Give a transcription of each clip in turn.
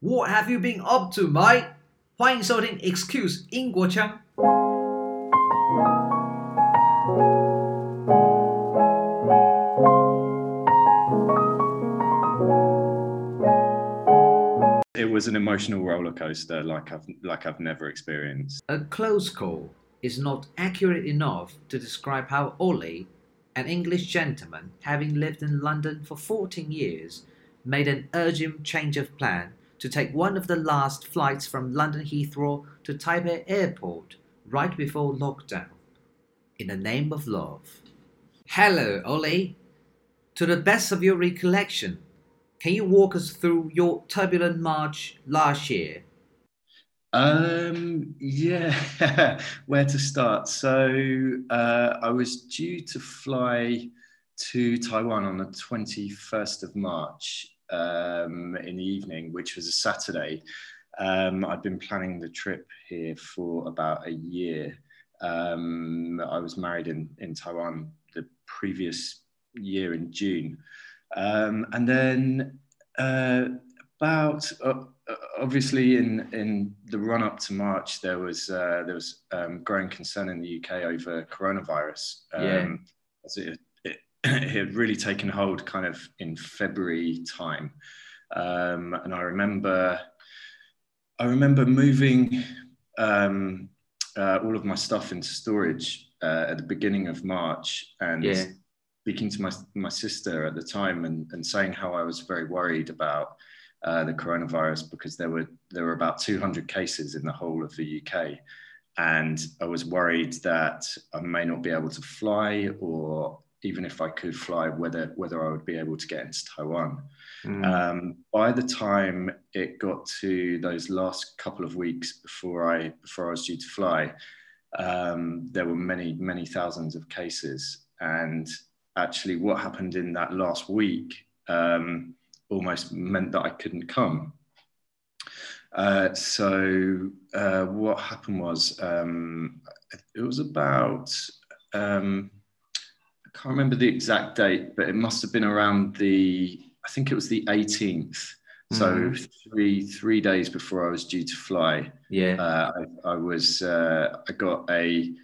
What have you been up to, mate？欢迎收听 Excuse 英国腔。 It was an emotional roller coaster like I've like I've never experienced. A close call is not accurate enough to describe how Ollie, an English gentleman having lived in London for 14 years, made an urgent change of plan to take one of the last flights from London Heathrow to Taipei Airport right before lockdown. In the name of love. Hello, Ollie. To the best of your recollection, can you walk us through your turbulent march last year? Um, yeah, where to start? So uh, I was due to fly to Taiwan on the 21st of March um, in the evening, which was a Saturday. Um, I'd been planning the trip here for about a year. Um, I was married in, in Taiwan the previous year in June. Um, and then uh, about uh, obviously in in the run up to March, there was uh, there was um, growing concern in the UK over coronavirus. Um, Yeah. as it, it, had really taken hold kind of in February time, um, and I remember I remember moving um, uh, all of my stuff into storage uh, at the beginning of March and Yeah. speaking to my, my sister at the time and, and saying how I was very worried about uh, the coronavirus because there were there were about 200 cases in the whole of the UK, and I was worried that I may not be able to fly, or even if I could fly, whether whether I would be able to get into Taiwan. Um, by the time it got to those last couple of weeks before I before I was due to fly, um, there were many many thousands of cases, and actually, what happened in that last week um, almost meant that I couldn't come. Uh, so uh, what happened was um, it was about um, can't remember the exact date, but it must have been around the I think it was the 18th. So Mhm. three three days before I was due to fly, Yeah. uh, I, I was uh, I got a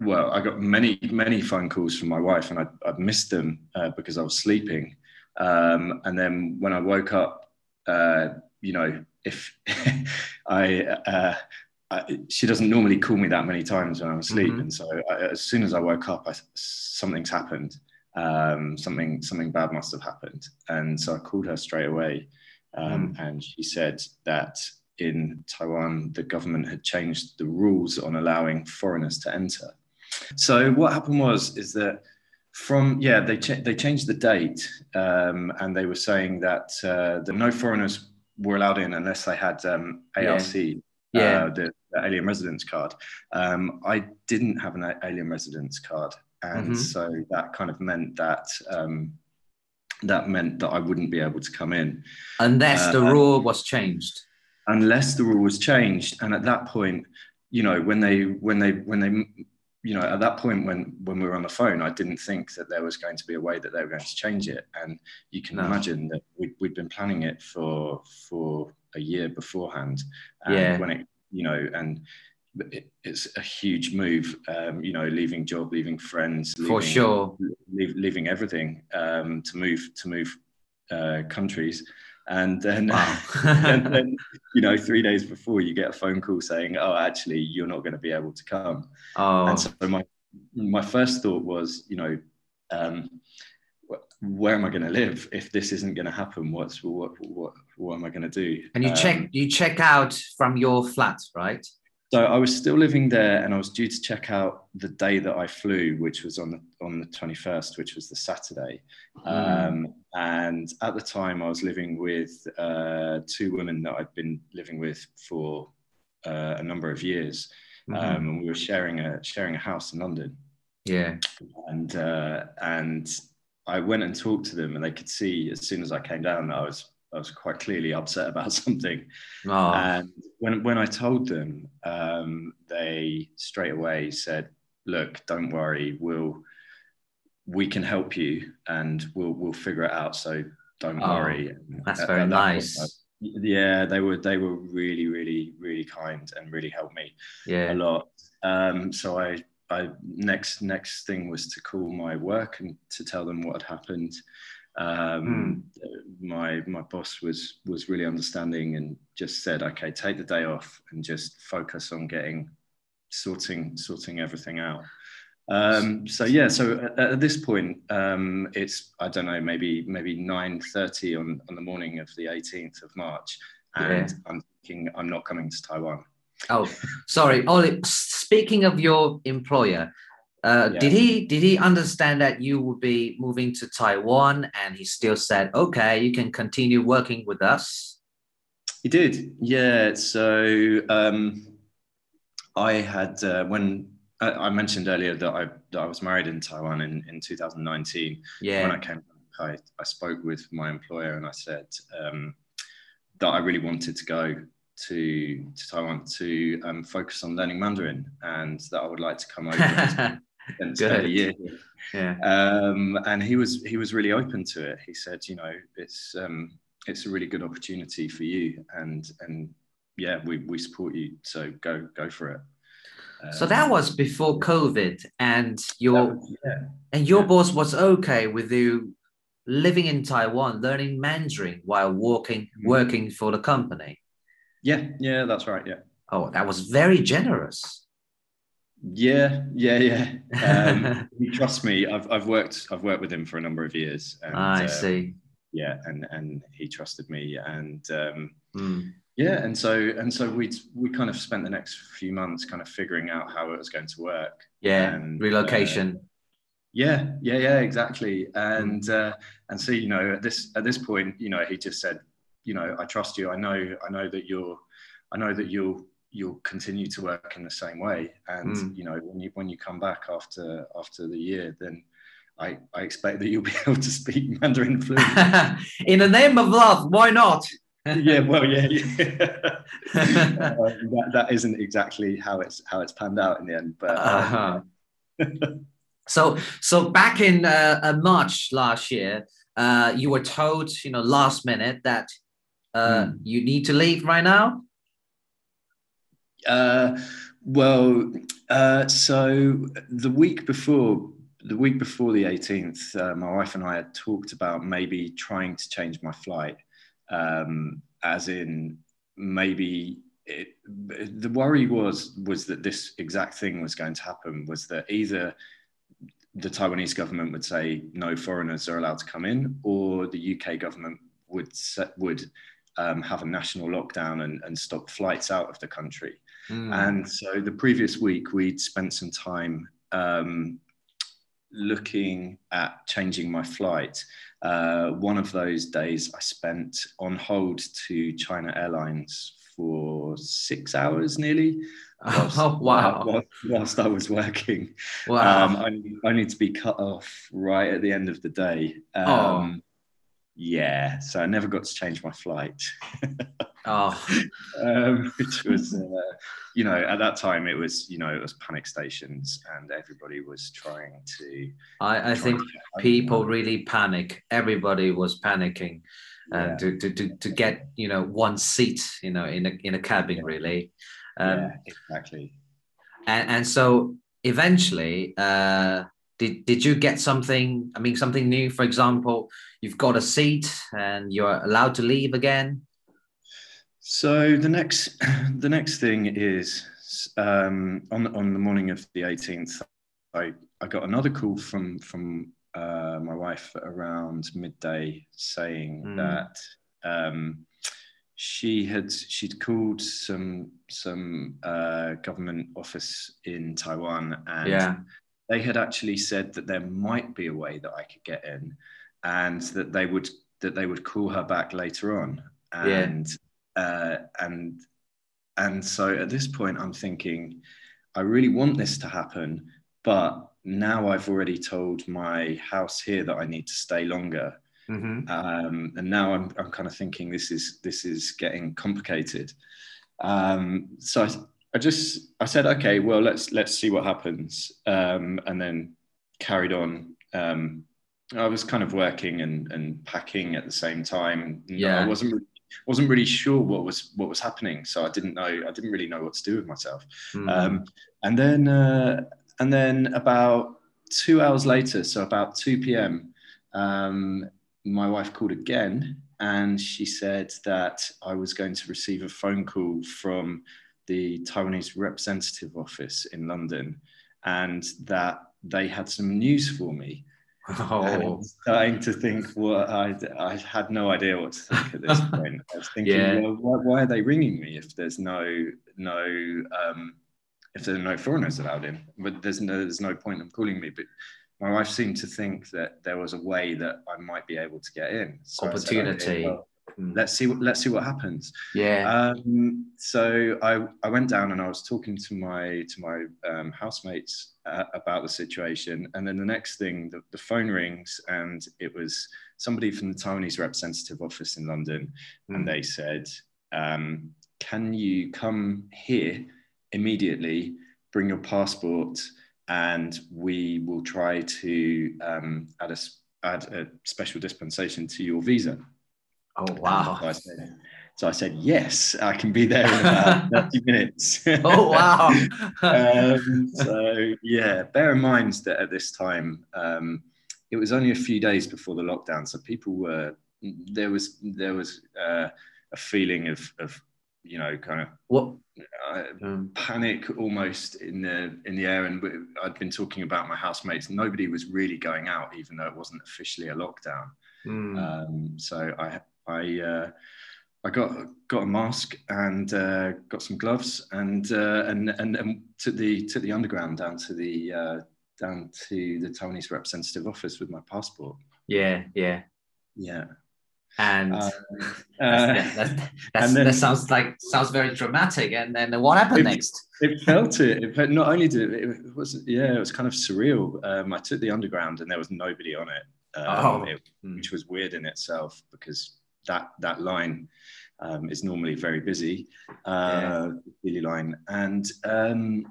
well I got many many phone calls from my wife and I I missed them uh, because I was sleeping um, and then when I woke up uh, you know if I, uh, I she doesn't normally call me that many times when I'm asleep Mhm. and so I, as soon as I woke up I, something's happened um, something something bad must have happened and so I called her straight away um, and she said that in Taiwan, the government had changed the rules on allowing foreigners to enter. So what happened was is that from yeah they they changed the date um, and they were saying that uh, that no foreigners were allowed in unless they had um, ARC. Yeah. Uh, the, the alien residence card. Um, I didn't have an alien residence card, and Mhm. so that kind of meant that um, that meant that I wouldn't be able to come in Unless the uh, rule was changed. unless the rule was changed and at that point you know when they when they when they you know at that point when when we were on the phone i didn't think that there was going to be a way that they were going to change it and you can No. imagine that we'd, we'd been planning it for for a year beforehand and Yeah. when it you know and it, it's a huge move um, you know leaving job leaving friends For sure. leave, leaving everything um, to move to move uh, countries and then Wow. and then you know three days before you get a phone call saying oh actually you're not going to be able to come oh. and so my my first thought was you know um, where am I going to live if this isn't going to happen? What's what what what am I going to do? and you Um, check you check out from your flat, right? So I was still living there, and I was due to check out the day that I flew, which was on the on the twenty first, which was the Saturday. Um, and at the time, I was living with uh, two women that I'd been living with for uh, a number of years, Mhm. um, and we were sharing a sharing a house in London. yeah. And uh, and I went and talked to them, and they could see as soon as I came down that I was I was quite clearly upset about something. Oh. And when, when I told them, um, they straight away said, "Look, don't worry. We'll we can help you, and we'll we'll figure it out. So don't Oh, worry." that's At- very at that nice. Yeah, they were they were really really really kind and really helped me Yeah. a lot. Um, so I I next next thing was to call my work and to tell them what had happened. Um, My my boss was was really understanding and just said, okay, take the day off and just focus on getting sorting sorting everything out. Um, so yeah, so at, at this point, um, it's I don't know, maybe maybe nine thirty on on the morning of the eighteenth of March, and Yeah. I'm thinking I'm not coming to Taiwan. Oh, sorry, Ollie. Speaking of your employer, uh, Yeah. did he did he understand that you would be moving to Taiwan, and he still said, "Okay, you can continue working with us"? He did, yeah. So um, I had uh, when I, I mentioned earlier that I that I was married in Taiwan in, in 2019. Yeah. When I came back, I, I spoke with my employer and I said um, that I really wanted to go to to Taiwan to um, focus on learning Mandarin and that I would like to come over and spend a year yeah. Um, and he was he was really open to it. He said, you know, it's um, it's a really good opportunity for you, and and yeah, we, we support you. So go go for it. So Um, that was before COVID, and your was- yeah and your yeah. boss was okay with you living in Taiwan, learning Mandarin while working Mhm. working for the company. Yeah yeah that's right yeah Oh, that was very generous. yeah yeah yeah. Um, he trusts me. I've I've worked I've worked with him for a number of years. And, I um, see. Yeah, and and he trusted me, and um, Mm. yeah, and so and so we we kind of spent the next few months kind of figuring out how it was going to work. Yeah, And, uh, relocation. Yeah, yeah, yeah, exactly. And uh, and so you know, at this at this point, you know, he just said, you know, I trust you. I know, I know that you're, I know that you'll you'll continue to work in the same way. And Mm. you know, when you when you come back after after the year, then I I expect that you'll be able to speak Mandarin fluently. in the name of love, why not? yeah, well, yeah, yeah. Uh, that, that isn't exactly how it's how it's panned out in the end, but uh, Uh-huh. So, so back in uh, uh, March last year, uh, you were told, you know, last minute that uh, Hmm. you need to leave right now. Uh, well, uh, so the week before, the week before the 18th, uh, my wife and I had talked about maybe trying to change my flight, um, as in maybe. It, the worry was was that this exact thing was going to happen. Was that either the Taiwanese government would say no foreigners are allowed to come in, or the UK government would set, would um, have a national lockdown and, and stop flights out of the country. Mm. And so the previous week, we'd spent some time um, looking at changing my flight. Uh, one of those days I spent on hold to China Airlines for six hours nearly. whilst- Oh, wow. whilst, whilst I was working. wow. Um, only, only to be cut off right at the end of the day. Um, Oh. Yeah, so I never got to change my flight. oh, um, which was, uh, you know, at that time it was, you know, it was panic stations and everybody was trying to. I, I think to people really panic. Everybody was panicking Yeah, and to, to, to, to get, you know, one seat, you know, in a, in a cabin, Yeah. really. Um, yeah, exactly. and, and so eventually uh did, did you get something i mean something new? For example you've got a seat and you're allowed to leave again. So the next, the next thing is um, on on the morning of the 18th, I, I got another call from from uh, my wife around midday saying Mm. that um, she had she'd called some some uh, government office in Taiwan and yeah they had actually said that there might be a way that I could get in, and that they would that they would call her back later on. Yeah. And uh, and and so at this point, I'm thinking, I really want this to happen, but now I've already told my house here that I need to stay longer, Mhm. um, and now I'm I'm kind of thinking this is this is getting complicated. Um, so I, just I said, okay, well let's let's see what happens, um, and then carried on. Um, I was kind of working and, and packing at the same time. No, Yeah. I wasn't. really- wasn't really sure what was what was happening. So I didn't know. I didn't really know what to do with myself. Mm. Um, and then uh, and then about two hours later, so about two p.m., um, my wife called again, and she said that I was going to receive a phone call from the Taiwanese representative office in London, and that they had some news for me. Oh. Starting to think, well, I, I had no idea what to think at this point. I was thinking, Yeah. well, why, why are they ringing me if there's no no um, if there are no foreigners allowed in? But there's no there's no point in calling me. But my wife seemed to think that there was a way that I might be able to get in. So I said, "Okay, Opportunity. well. Let's see what let's see what happens. yeah. Um, so I, I went down and I was talking to my to my um, housemates uh, about the situation, and then the next thing, the, the phone rings, and it was somebody from the Taiwanese representative office in London, Mm. and they said, um, "Can you come here immediately? Bring your passport, and we will try to um, add a add a special dispensation to your visa." Oh So wow. I said, so I said, yes, I can be there in about 30 minutes. Oh wow. um, so yeah, bear in mind that at this time, um, it was only a few days before the lockdown. So people were, there was, there was uh, a feeling of, of, you know, kind of what? uh, Um, panic almost in the in the air and I'd been talking about my housemates nobody was really going out even though it wasn't officially a lockdown mm. um, so I I uh, I got got a mask and uh, got some gloves and uh, and and and took the took the underground down to the uh, down to the Taiwanese representative office with my passport. yeah. Yeah. Yeah. And. Um, That's, uh, that's, that's, and then- that sounds like sounds very dramatic. And then what happened It- next? it felt it. it felt, not only did it, it was yeah, it was kind of surreal. Um, I took the underground and there was nobody on it, um, Oh. it- Mm. which was weird in itself because that that line um, is normally very busy, uh, Lily line, and um,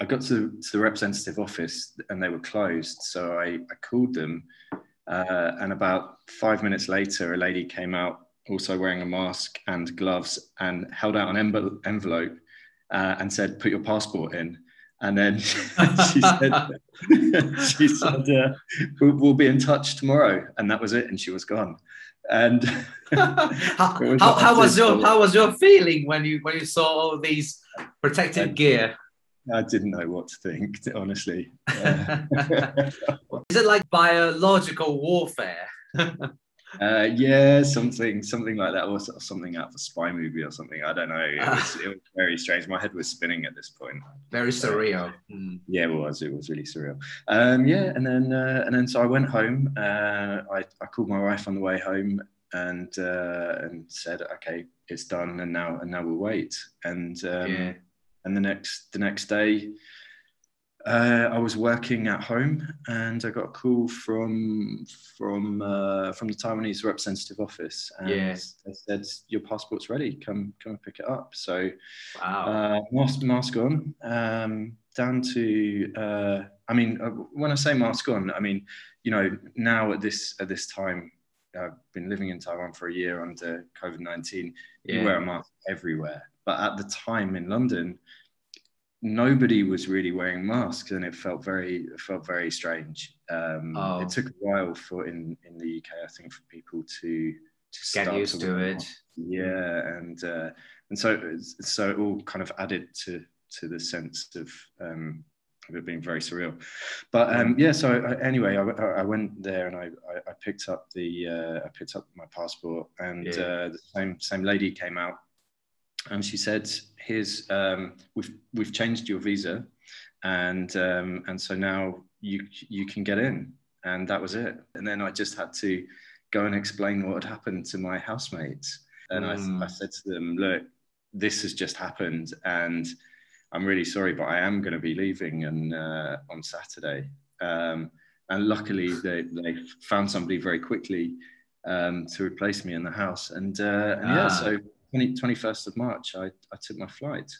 I got to, to the representative office and they were closed, so I, I called them, uh, and about five minutes later, a lady came out also wearing a mask and gloves and held out an envel- envelope uh, and said, "Put your passport in." And then she said, "She said uh, we'll, we'll be in touch tomorrow," and that was it. And she was gone. And how, was how, how was your how was your feeling when you when you saw all these protective Uh, gear? I didn't know what to think, honestly. Is it like biological warfare? Uh, yeah, something, something like that, or something out of a spy movie or something. I don't know. It was, it was very strange. My head was spinning at this point. Very surreal. Mm. Yeah, it was. It was really surreal. Um, yeah, and then uh, and then so I went home. Uh, I, I called my wife on the way home and uh, and said, okay, it's done, and now and now we'll wait. And um, Yeah. and the next the next day, uh, I was working at home, and I got a call from from uh, from the Taiwanese representative office, and Yeah. they said your passport's ready. Come come and pick it up. So Wow. uh, mask, mask on, um, down to. Uh, I mean, uh, when I say mask on, I mean, you know, now at this at this time, I've been living in Taiwan for a year under COVID nineteen. You wear a mask everywhere, but at the time in London, nobody was really wearing masks, and it felt very it felt very strange. Um, Oh. It took a while for in in the UK, I think, for people to to Get used to it. masks. Yeah, and uh, and so so it all kind of added to to the sense of um, of it being very surreal. But um, yeah, so I, anyway, I, I went there and I, I, I picked up the uh, I picked up my passport, and Yeah. uh, the same same lady came out, and she said, "Here's um, we've we've changed your visa, and um, and so now you you can get in." And that was it. And then I just had to go and explain what had happened to my housemates. And Mm. I, I said to them, "Look, this has just happened, and." I'm really sorry, but I am going to be leaving and uh, on Saturday. Um, and luckily, they, they found somebody very quickly um, to replace me in the house. And, uh, and yeah, Ah. so 20, 21st of March, I, I took my flight.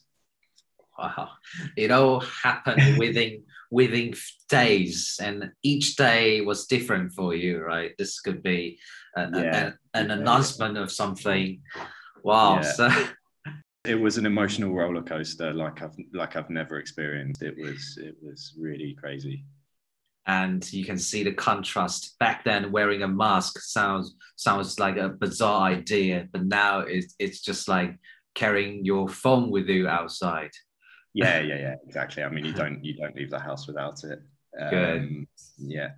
Wow. It all happened within within days, and each day was different for you, right? This could be an, Yeah. an, an announcement of something. Wow. Yeah. So, It was an emotional roller coaster like I've like I've never experienced. It was it was really crazy. And you can see the contrast. Back then, wearing a mask sounds sounds like a bizarre idea, but now it's it's just like carrying your phone with you outside. Yeah, yeah, yeah, exactly. I mean, you don't you don't leave the house without it. Good. Um, yeah,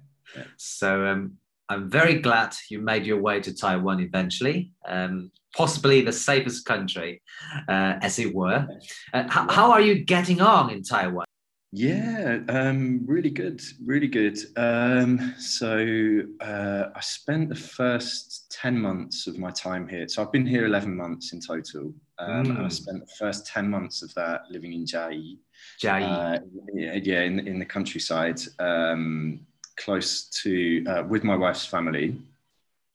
So um, I'm very glad you made your way to Taiwan eventually, um, possibly the safest country, uh, as it were. Uh, how, how are you getting on in Taiwan? Yeah, um, really good, really good. Um, so uh, I spent the first ten months of my time here. So I've been here eleven months in total, um, and I Mm. spent the first ten months of that living in Chiayi. Jai? Uh, yeah, yeah, in in the countryside, um, close to uh, with my wife's family.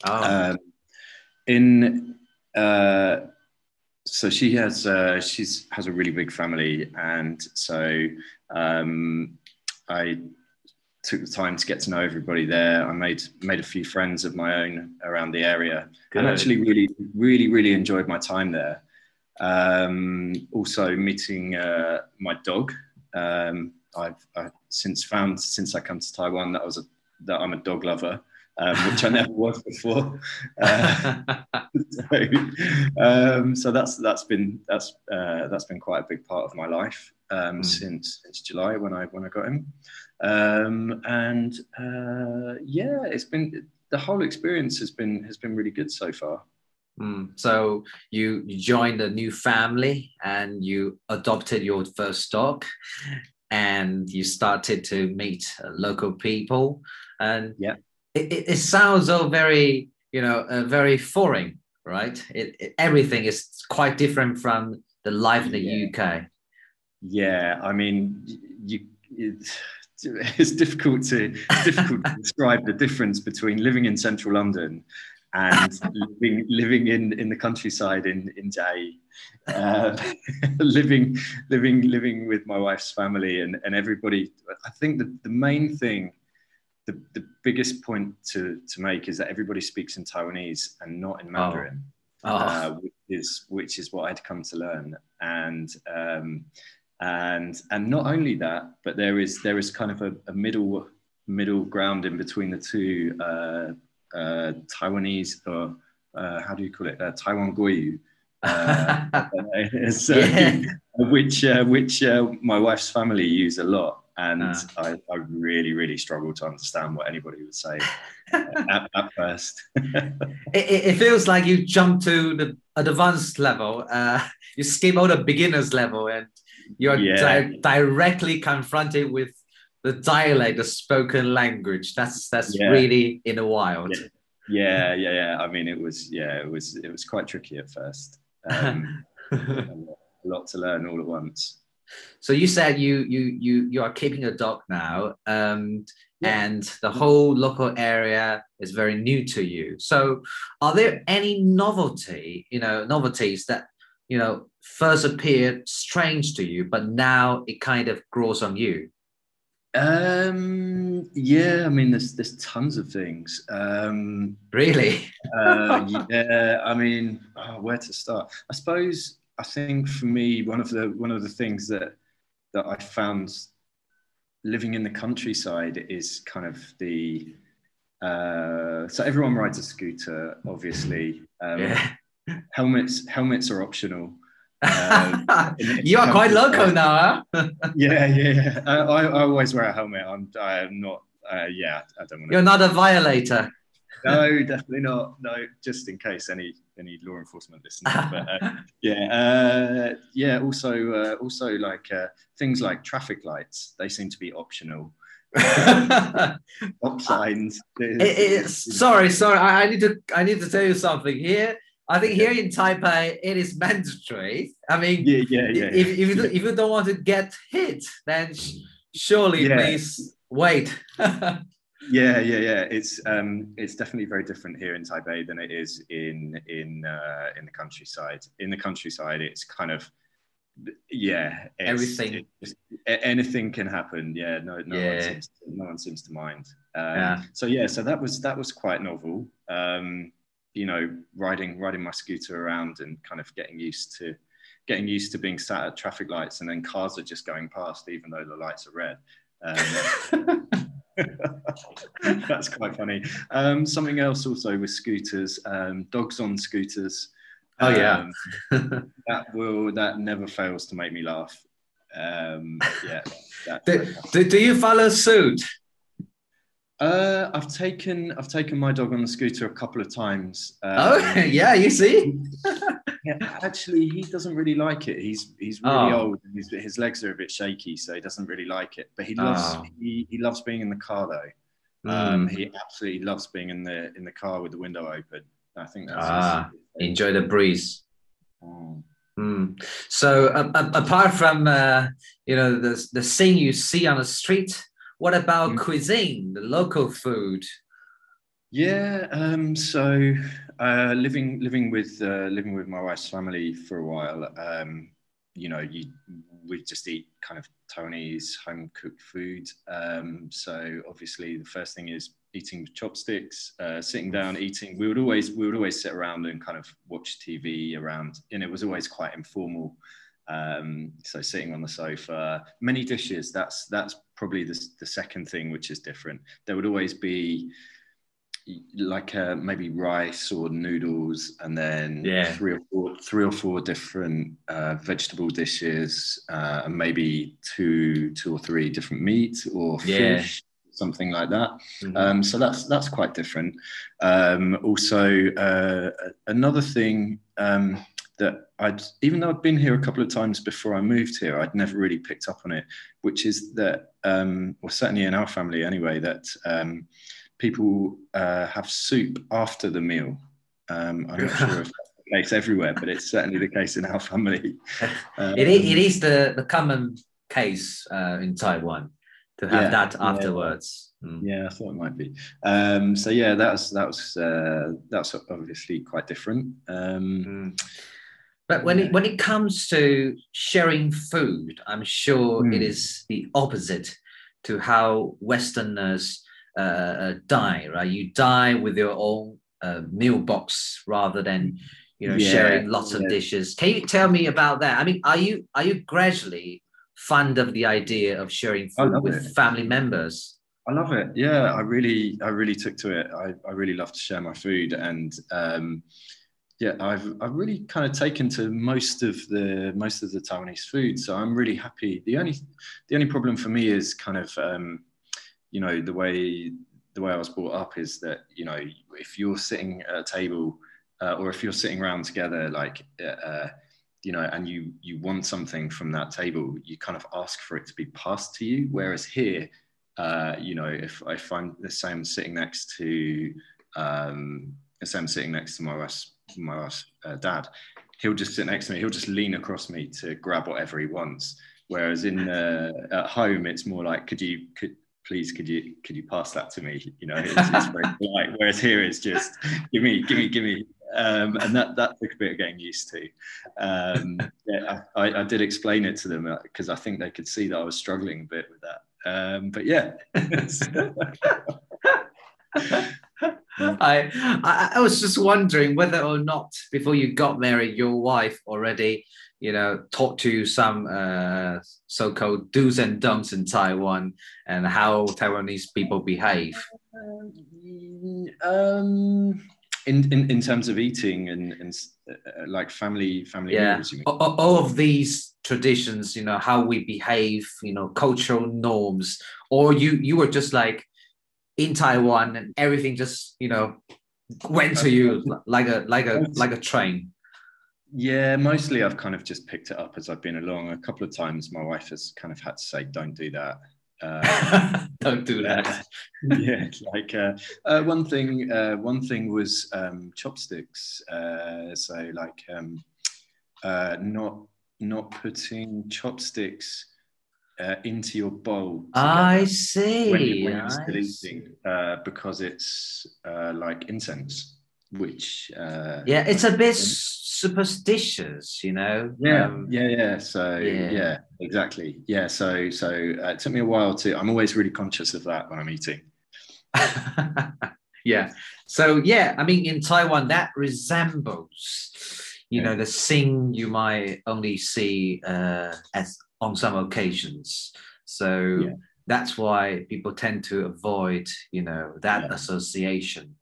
oh, Um, in uh, so she has uh, she's has a really big family, and so um, I took the time to get to know everybody there. I made made a few friends of my own around the area, good. and actually really really really enjoyed my time there. Um, also meeting uh, my dog. Um, I've, I've since found since I come to Taiwan that I was a, that I'm a dog lover, um, which I never was before. Uh, so, um, so that's that's been that's uh, that's been quite a big part of my life um, Mm. since since July when I when I got him, um, and uh, yeah, it's been the whole experience has been has been really good so far. Mm, so you, you joined a new family and you adopted your first dog and you started to meet uh, local people and Yeah. it, it, it sounds all very you know uh, very foreign right it, it- everything is quite different from the life in the Yeah. uk Yeah, I mean, you, it's, it's difficult to difficult to describe the difference between living in central London and living living in, in the countryside in in Chiayi, uh, living living living with my wife's family and and everybody. I think the the main thing. The, the biggest point to, to make is that everybody speaks in Taiwanese and not in Mandarin oh, uh, which is which is what I'd come to learn, and um, and and not only that, but there is there is kind of a, a middle middle ground in between the two uh, uh, Taiwanese or uh, how do you call it uh, Taiwan Guoyu. Uh, so, Yeah. which uh, which uh, my wife's family use a lot, and Ah. I, I really really struggle to understand what anybody would say at, at first. it, it feels like you jump to the advanced level uh, you skip all the beginners level and you're Yeah. di- directly confronted with the dialect the spoken language. That's that's Yeah. really in the wild. Yeah. Yeah yeah i mean it was yeah it was it was quite tricky at first. Um, a, lot, a lot to learn all at once. So you said you you you you are keeping a dog now um, Yeah. and the whole local area is very new to you. So are there any novelty you know novelties that you know first appeared strange to you but now it kind of grows on you? Um yeah i mean there's there's tons of things. Um really? uh, yeah i mean oh, where to start? I suppose i think for me one of the one of the things that that i found living in the countryside is kind of the uh, so everyone rides a scooter obviously. Um, yeah helmets helmets are optional. Um, you are quite local now huh? yeah yeah yeah. I, I, I always wear a helmet. I'm i'm not uh, yeah i don't want you're not a violator. No definitely not. No just in case any any law enforcement listeners but uh, yeah uh, yeah also uh, also like uh, things like traffic lights they seem to be optional. Stop signs It- it- sorry, sorry. I, I need to I need to tell you something here. I think here in Taipei it is mandatory. I mean, yeah yeah yeah if, if you don't- if you don't want to get hit, then surely Yeah. please wait. Yeah, yeah, yeah. It's um, it's definitely very different here in Taipei than it is in in uh, in the countryside. In the countryside, it's kind of yeah, Everything. anything can happen. Yeah, no, no Yeah. one seems, no one seems to mind. Um, Yeah. So yeah, so that was that was quite novel. Um, you know, riding riding my scooter around and kind of getting used to getting used to being sat at traffic lights and then cars are just going past even though the lights are red. Um, that's quite funny. Um, something else also with scooters, um, dogs on scooters. Oh, yeah. Um, that will that never fails to make me laugh. Um, yeah. Do, do, do you follow suit? Uh, I've taken I've taken my dog on the scooter a couple of times. Um, oh, yeah, you see? yeah, actually, he doesn't really like it. He's he's really Oh. old. And his, his legs are a bit shaky, so he doesn't really like it. But he loves Oh. he, he loves being in the car though. Um, Mm. he absolutely loves being in the in the car with the window open. I think that's Ah, Enjoy the breeze. Mm. Mm. So, uh, apart from uh, you know the the thing you see on the street, what about Mm. cuisine, the local food? Yeah. Um, so uh, living living with uh, living with my wife's family for a while. Um, you know, you we just eat kind of Tony's home cooked food. Um, so obviously, the first thing is eating with chopsticks, uh, sitting down, eating. We would always we would always sit around and kind of watch TV around, and it was always quite informal. Um, so sitting on the sofa, many dishes. That's that's probably the, the second thing which is different. There would always be like uh, maybe rice or noodles, and then Yeah. three or four three or four different uh, vegetable dishes, uh, and maybe two two or three different meat or Yeah. fish, something like that. Mhm. Um, so that's that's quite different. Um, also, uh, another thing um, that I'd even though I'd been here a couple of times before I moved here, I'd never really picked up on it, which is that, um, or certainly in our family anyway, that um, people uh, have soup after the meal. Um, I'm not sure if that's the case everywhere, but it's certainly the case in our family. It, is, it is the, the common case uh, in Taiwan to have Yeah, that yeah. afterwards. Mm. Yeah, I thought it might be. Um, so yeah, that's that was uh, that's obviously quite different. Um, Mm. But when Yeah. it when it comes to sharing food, I'm sure it Mm. is the opposite to how Westerners uh, uh, die. Right, you die with your own uh, meal box rather than you know Yeah, sharing lots of yeah. dishes. Can you tell me about that? I mean, are you are you gradually fond of the idea of sharing food with it. family members? I love it. Yeah, I really, I really took to it. I, I really love to share my food, and um, yeah, I've, I've really kind of taken to most of the most of the Taiwanese food. So I'm really happy. The only, the only problem for me is kind of, um, you know, the way the way I was brought up is that you know, if you're sitting at a table, uh, or if you're sitting around together, like. Uh, you know, and you you want something from that table, you kind of ask for it to be passed to you. Whereas here, uh, you know, if if I'm the same sitting next to, um, same sitting next to my wife's, my uh, dad, he'll just sit next to me. He'll just lean across me to grab whatever he wants. Whereas in uh, at home, it's more like, could you could please could you could you pass that to me? You know, it's, it's very polite. Whereas here, it's just give me, give me, give me. Um, and that that took a bit of getting used to. Um, yeah, I, I did explain it to them because I think they could see that I was struggling a bit with that. Um, but yeah, I, I I was just wondering whether or not before you got married, your wife already, you know, taught you some uh, so-called do's and don'ts in Taiwan and how Taiwanese people behave. um, in, in in terms of eating and and uh, like family family Yeah. meals, you mean? A- a- All of these traditions, you know, how we behave, you know, cultural norms, or you you were just like in Taiwan and everything just you know went to you like a like a like a train. Yeah, mostly I've kind of just picked it up as I've been along. A couple of times, my wife has kind of had to say, "Don't do that." Uh, Don't do that. yeah, like uh, uh, one thing. Uh, one thing was um, chopsticks. Uh, so like um, uh, not not putting chopsticks uh, into your bowl. I see. When, you, when you're I still see. eating, uh, because it's uh, like incense, which uh, Yeah, it's a bit superstitious, you know. Yeah, Um, yeah, yeah. So yeah. yeah. exactly. Yeah. So so uh, it took me a while to. I'm always really conscious of that when I'm eating. yeah. So yeah, I mean, in Taiwan, that resembles, you know, the sing you might only see uh, as on some occasions. So Yeah. that's why people tend to avoid, you know, that Yeah. association.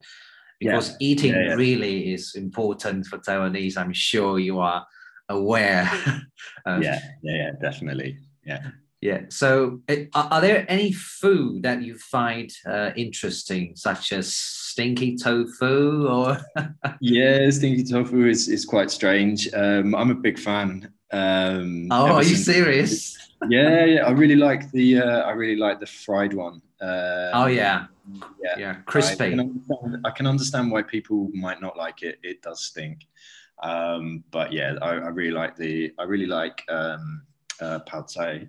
Because eating really is important for Taiwanese. I'm sure you are aware. yeah, yeah, yeah, definitely. Yeah. yeah. So, uh, are, are there any food that you find uh, interesting, such as stinky tofu or? Yeah, stinky tofu is, is quite strange. Um, I'm a big fan. Um, Oh, are you serious? Yeah, yeah. I really like the uh, I really like the fried one. Um, Oh yeah, yeah. yeah, I crispy. can, I can understand why people might not like it. It does stink. Um, but yeah, I, I really like the I really like um, uh, pad thai.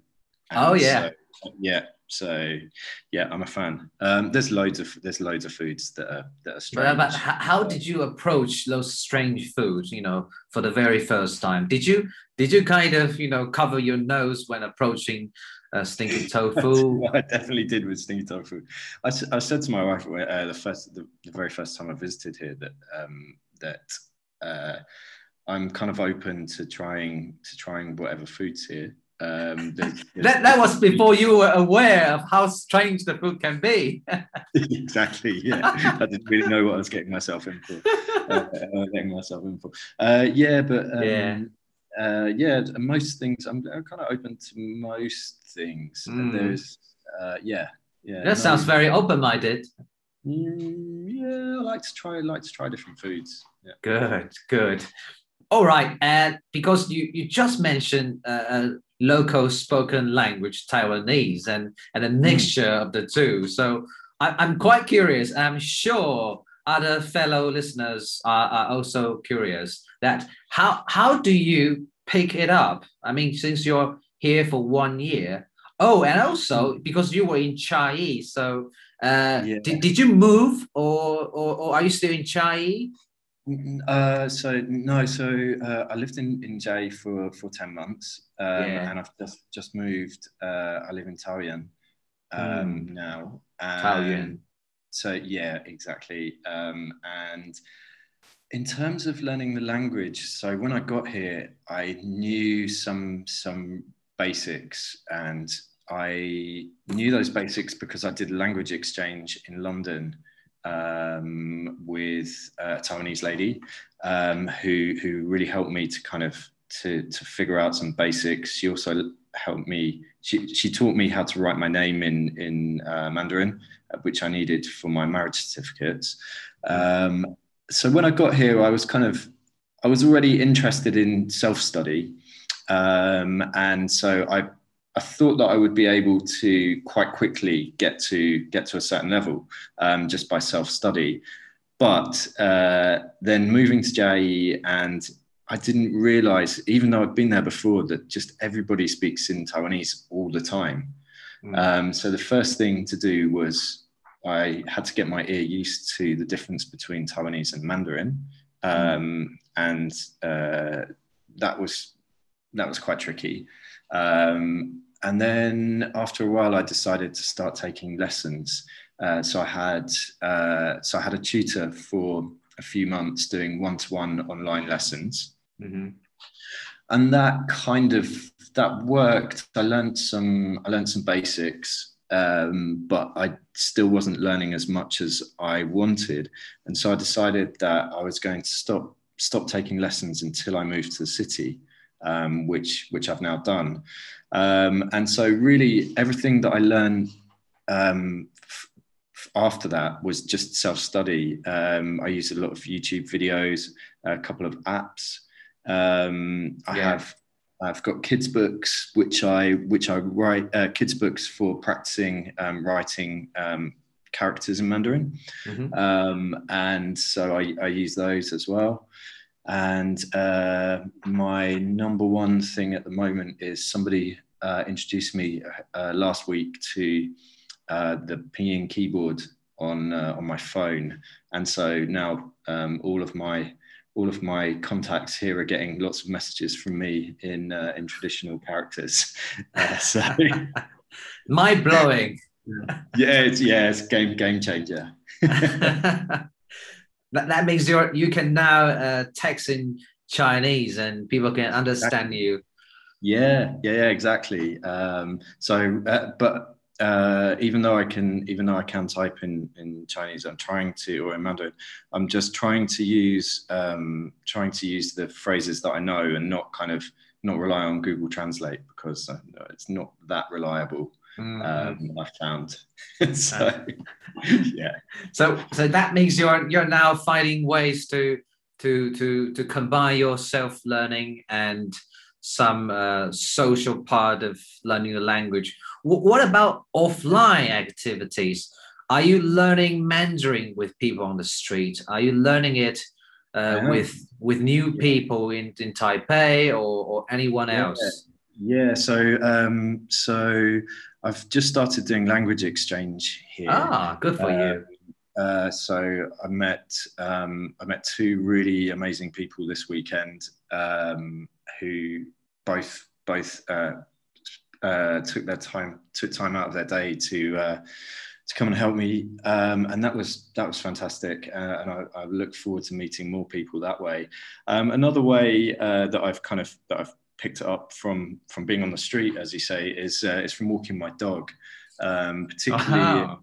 Oh, yeah. so- yeah. So yeah, I'm a fan. Um, there's loads of there's loads of foods that are that are strange. but how did you approach those strange foods? You know, for the very first time, did you did you kind of you know cover your nose when approaching uh, stinky tofu? I definitely did with stinky tofu. I, I said to my wife uh, the first, the, the very first time I visited here that um, that uh, I'm kind of open to trying to trying whatever foods here. Um, there's- there's- That that was before you were aware of how strange the food can be. exactly. Yeah, I didn't really know what I was getting myself in for. Uh, getting myself in for. Uh, yeah, but um, Yeah. uh, yeah. Most things I'm, I'm kind of open to most things. Mm. There's uh, yeah, yeah. That no- sounds very open-minded. Mm, yeah, I like to try. like to try different foods. Yeah. Good, good. All right, and because you you just mentioned uh, local spoken language Taiwanese and and a mixture of the two, so I, I'm quite curious. I'm sure other fellow listeners are, are also curious that how how do you pick it up? I mean, since you're here for one year. Oh, and also because you were in Chiayi, so uh, Yeah. did, did you move or, or or are you still in Chiayi? Mm, Uh, so no, so uh, I lived in in Chiayi for for ten months, um, Yeah. and I've just just moved. Uh, I live in Taoyuan um, now. and Taoyuan. So yeah, exactly. Um, and in terms of learning the language, so when I got here, I knew some some basics, and I knew those basics because I did language exchange in London um, with a Taiwanese lady um, who who really helped me to kind of to to figure out some basics. She also helped me. She she taught me how to write my name in in uh, Mandarin, uh, which I needed for my marriage certificates. Um, so when I got here, I was kind of I was already interested in self study, um, and so I I thought that I would be able to quite quickly get to get to a certain level um, just by self study. But uh, then moving to Chiayi, and I didn't realize, even though I'd been there before, that just everybody speaks in Taiwanese all the time. Mm. Um, so the first thing to do was I had to get my ear used to the difference between Taiwanese and Mandarin, um, and uh, that was that was quite tricky. Um, and then after a while, I decided to start taking lessons. Uh, so I had uh, so I had a tutor for a few months doing one-to-one online lessons, Mhm. and that kind of that worked. I learned some I learned some basics, um, but I still wasn't learning as much as I wanted, and so I decided that I was going to stop stop taking lessons until I moved to the city, um, which which I've now done. Um, and so really everything that I learned um, after that was just self-study. Um, I used a lot of YouTube videos, a couple of apps. Um, I Yeah. have I've got kids books which I which I write uh, kids books for practicing um, writing um, characters in Mandarin, Mhm. um, and so I, I use those as well. And uh, my number one thing at the moment is somebody uh, introduced me uh, last week to uh, the Pinyin keyboard on uh, on my phone, and so now um, all of my all of my contacts here are getting lots of messages from me in uh, in traditional characters. Uh, so mind blowing. yeah, it's yeah, it's game game changer. that, that means you you can now uh, text in Chinese and people can understand exactly. you. Yeah, yeah, yeah, exactly. Um, so, uh, but uh, even though I can, even though I can type in in Chinese, I'm trying to, or in Mandarin, I'm just trying to use, um, trying to use the phrases that I know and not kind of not rely on Google Translate because uh, it's not that reliable. Mm. Um, I found so yeah. So so that means you're you're now finding ways to to to to combine your self learning and some uh, social part of learning the language. W- what about offline activities? Are you learning Mandarin with people on the street? Are you learning it uh, with with new people in, in Taipei or, or anyone else? Yeah, so um, so I've just started doing language exchange here. Ah, good for uh, you. Uh, so I met um, I met two really amazing people this weekend um, who both both uh, uh, took their time took time out of their day to uh, to come and help me, um, and that was that was fantastic. Uh, and I, I, look forward to meeting more people that way. Um, another way uh, that I've kind of that I've picked it up from from being on the street, as you say, is uh, is from walking my dog, um, particularly uh-huh.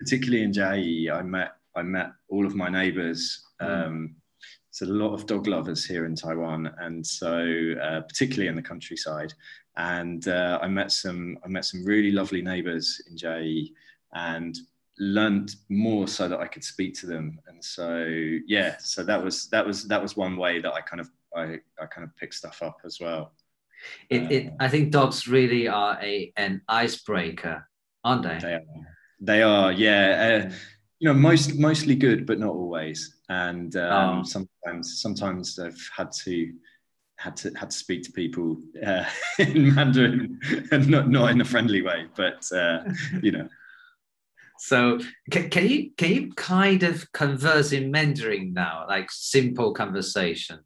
particularly in Chiayi. I met I met all of my neighbours. Mm there's a lot of dog lovers here in Taiwan, and so uh, particularly in the countryside. And uh, I met some I met some really lovely neighbours in Chiayi, and learned more so that I could speak to them. And so yeah, so that was that was that was one way that I kind of I, I kind of picked stuff up as well. It, it I think dogs really are a an icebreaker, aren't they? They are. They are, yeah. Uh, you know, most mostly good, but not always. And um, oh. sometimes, sometimes I've had to had to had to speak to people uh, in Mandarin, and not not in a friendly way, but uh, you know. So can, can you can you kind of converse in Mandarin now, like simple conversation?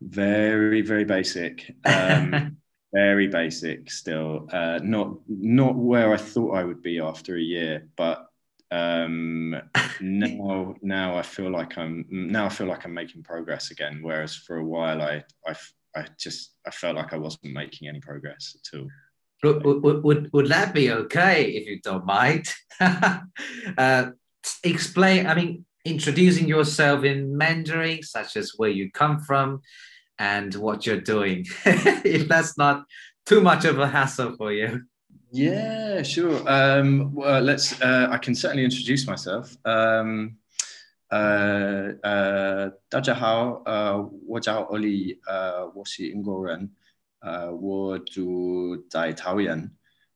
Very very basic. Um, very basic still. Uh, not not where I thought I would be after a year, but um, now now I feel like I'm now I feel like I'm making progress again. Whereas for a while I I, I just I felt like I wasn't making any progress at all. Would, would, would, would that be okay if you don't mind? uh, explain, I mean, introducing yourself in Mandarin, such as where you come from and what you're doing, if that's not too much of a hassle for you. Yeah, sure. Um, well, let's. Uh, I can certainly introduce myself. Um, uh, uh, 大家好，呃，我叫欧丽，呃，我是英国人，呃，我住在桃园，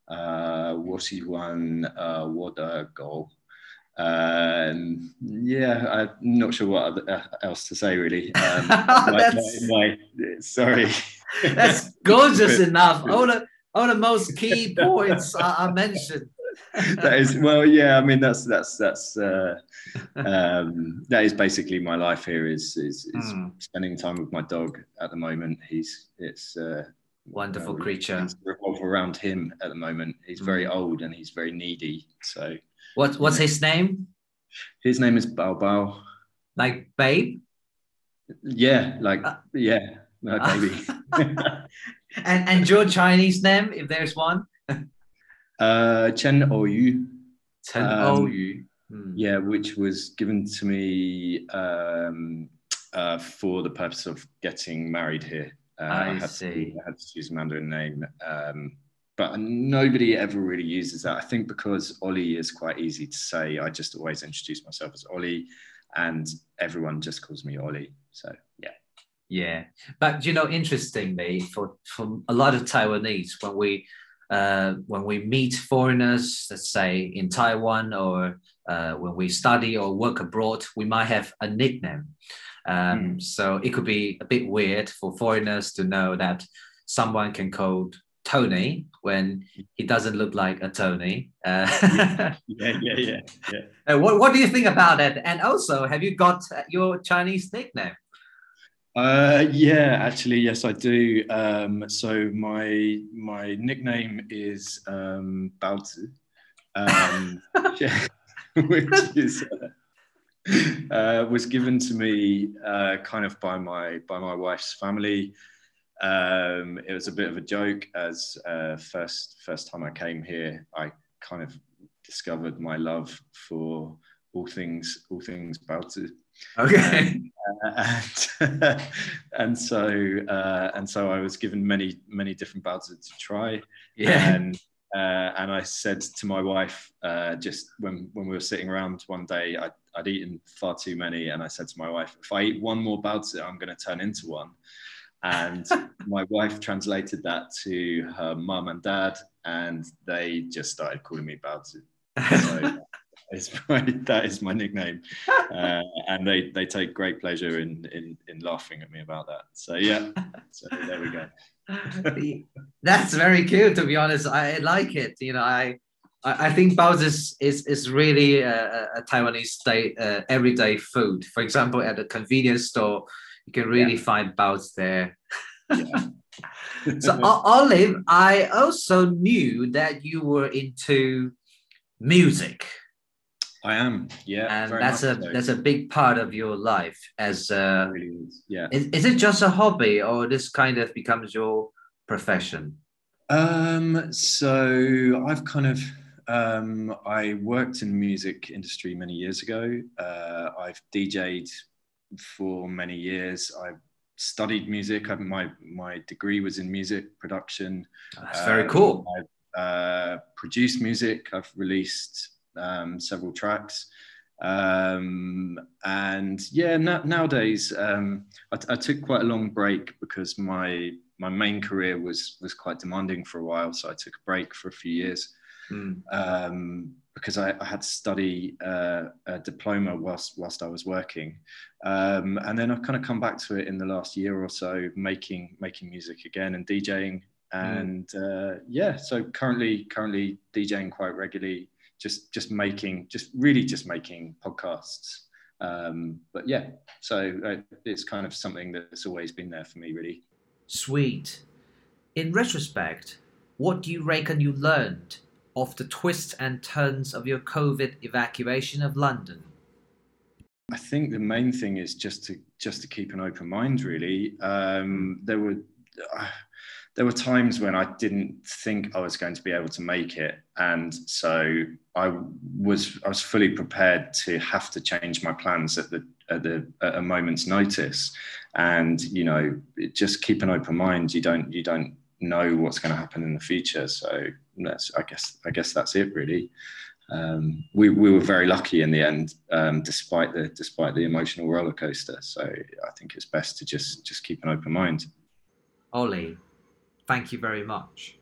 呃，我喜欢呃我的狗。 um, yeah, I'm not sure what else to say really. Um, my, my, my, sorry. That's gorgeous enough. All the Oh, the most key points I, I mentioned. that is well, yeah. I mean, that's that's that's uh, um, that is basically my life here. Is is, is mm. spending time with my dog at the moment. He's it's uh, wonderful creature. Revolve around him at the moment. He's very mm. old and he's very needy. So what what's his name? His name is Bao Bao. Like babe. Yeah, like uh, yeah, no, baby. and and your Chinese name, if there's one? uh, Chen Ou Chen um, Ou hmm. Yeah, which was given to me um, uh, for the purpose of getting married here. Uh, I, I, had see. To, I had to choose a Mandarin name. Um, but nobody ever really uses that. I think because Ollie is quite easy to say, I just always introduce myself as Ollie, and everyone just calls me Ollie. So yeah. Yeah, but you know, interestingly, for for a lot of Taiwanese, when we uh, when we meet foreigners, let's say in Taiwan, or uh, when we study or work abroad, we might have a nickname. Um, mm. So it could be a bit weird for foreigners to know that someone can call Tony when he doesn't look like a Tony. Uh, yeah, yeah, yeah, yeah. yeah. Uh, what What do you think about that? And also, have you got your Chinese nickname? Uh, yeah, actually, yes, I do. Um, so my my nickname is um, Baozi, um, which is uh, uh, was given to me uh, kind of by my by my wife's family. Um, it was a bit of a joke as uh, first first time I came here, I kind of discovered my love for all things all things Baozi. Okay. Um, and, and so uh, and so I was given many many different Baozi to try. Yeah. And uh, and I said to my wife uh, just when when we were sitting around one day, I'd, I'd eaten far too many, and I said to my wife, if I eat one more Baozi, I'm going to turn into one. And my wife translated that to her mum and dad, and they just started calling me Baozi. So is my, that is my nickname, uh, and they they take great pleasure in, in in laughing at me about that. So yeah, so there we go. That's very cute. To be honest, I like it. You know, I I think Baozi is, is, is really a, a Taiwanese day, uh, everyday food. For example, at a convenience store, you can really yeah. find bouts there. Yeah. so, Ollie, I also knew that you were into music. I am, yeah, and that's a so. that's a big part of your life. As uh, really is. yeah, is, is it just a hobby, or this kind of becomes your profession? Um, so I've kind of um, I worked in the music industry many years ago. Uh, I've DJed for many years. I studied music. I, my my degree was in music production. That's very cool. I've uh, produced music. I've released um, several tracks. Um, and yeah, na- nowadays um, I, I took quite a long break because my my main career was was quite demanding for a while, so I took a break for a few years. Mm. Um, because I, I, had to study uh, a diploma whilst whilst I was working, um, and then I've kind of come back to it in the last year or so, making making music again and DJing, mm. and mm. uh, yeah, so currently currently DJing quite regularly, just just making just really just making podcasts um, but yeah so uh, it's kind of something that's always been there for me really sweet in retrospect what do you reckon you learned of the twists and turns of your covid evacuation of london. I think the main thing is just to just to keep an open mind really. Um, there were uh, there were times when I didn't think I was going to be able to make it, and so I was I was fully prepared to have to change my plans at the at the at a moment's notice, and you know just keep an open mind. You don't you don't know what's going to happen in the future, so that's I guess I guess that's it really. Um, we, we were very lucky in the end, um, despite the despite the emotional roller coaster. So I think it's best to just just keep an open mind. Ollie, Thank you very much.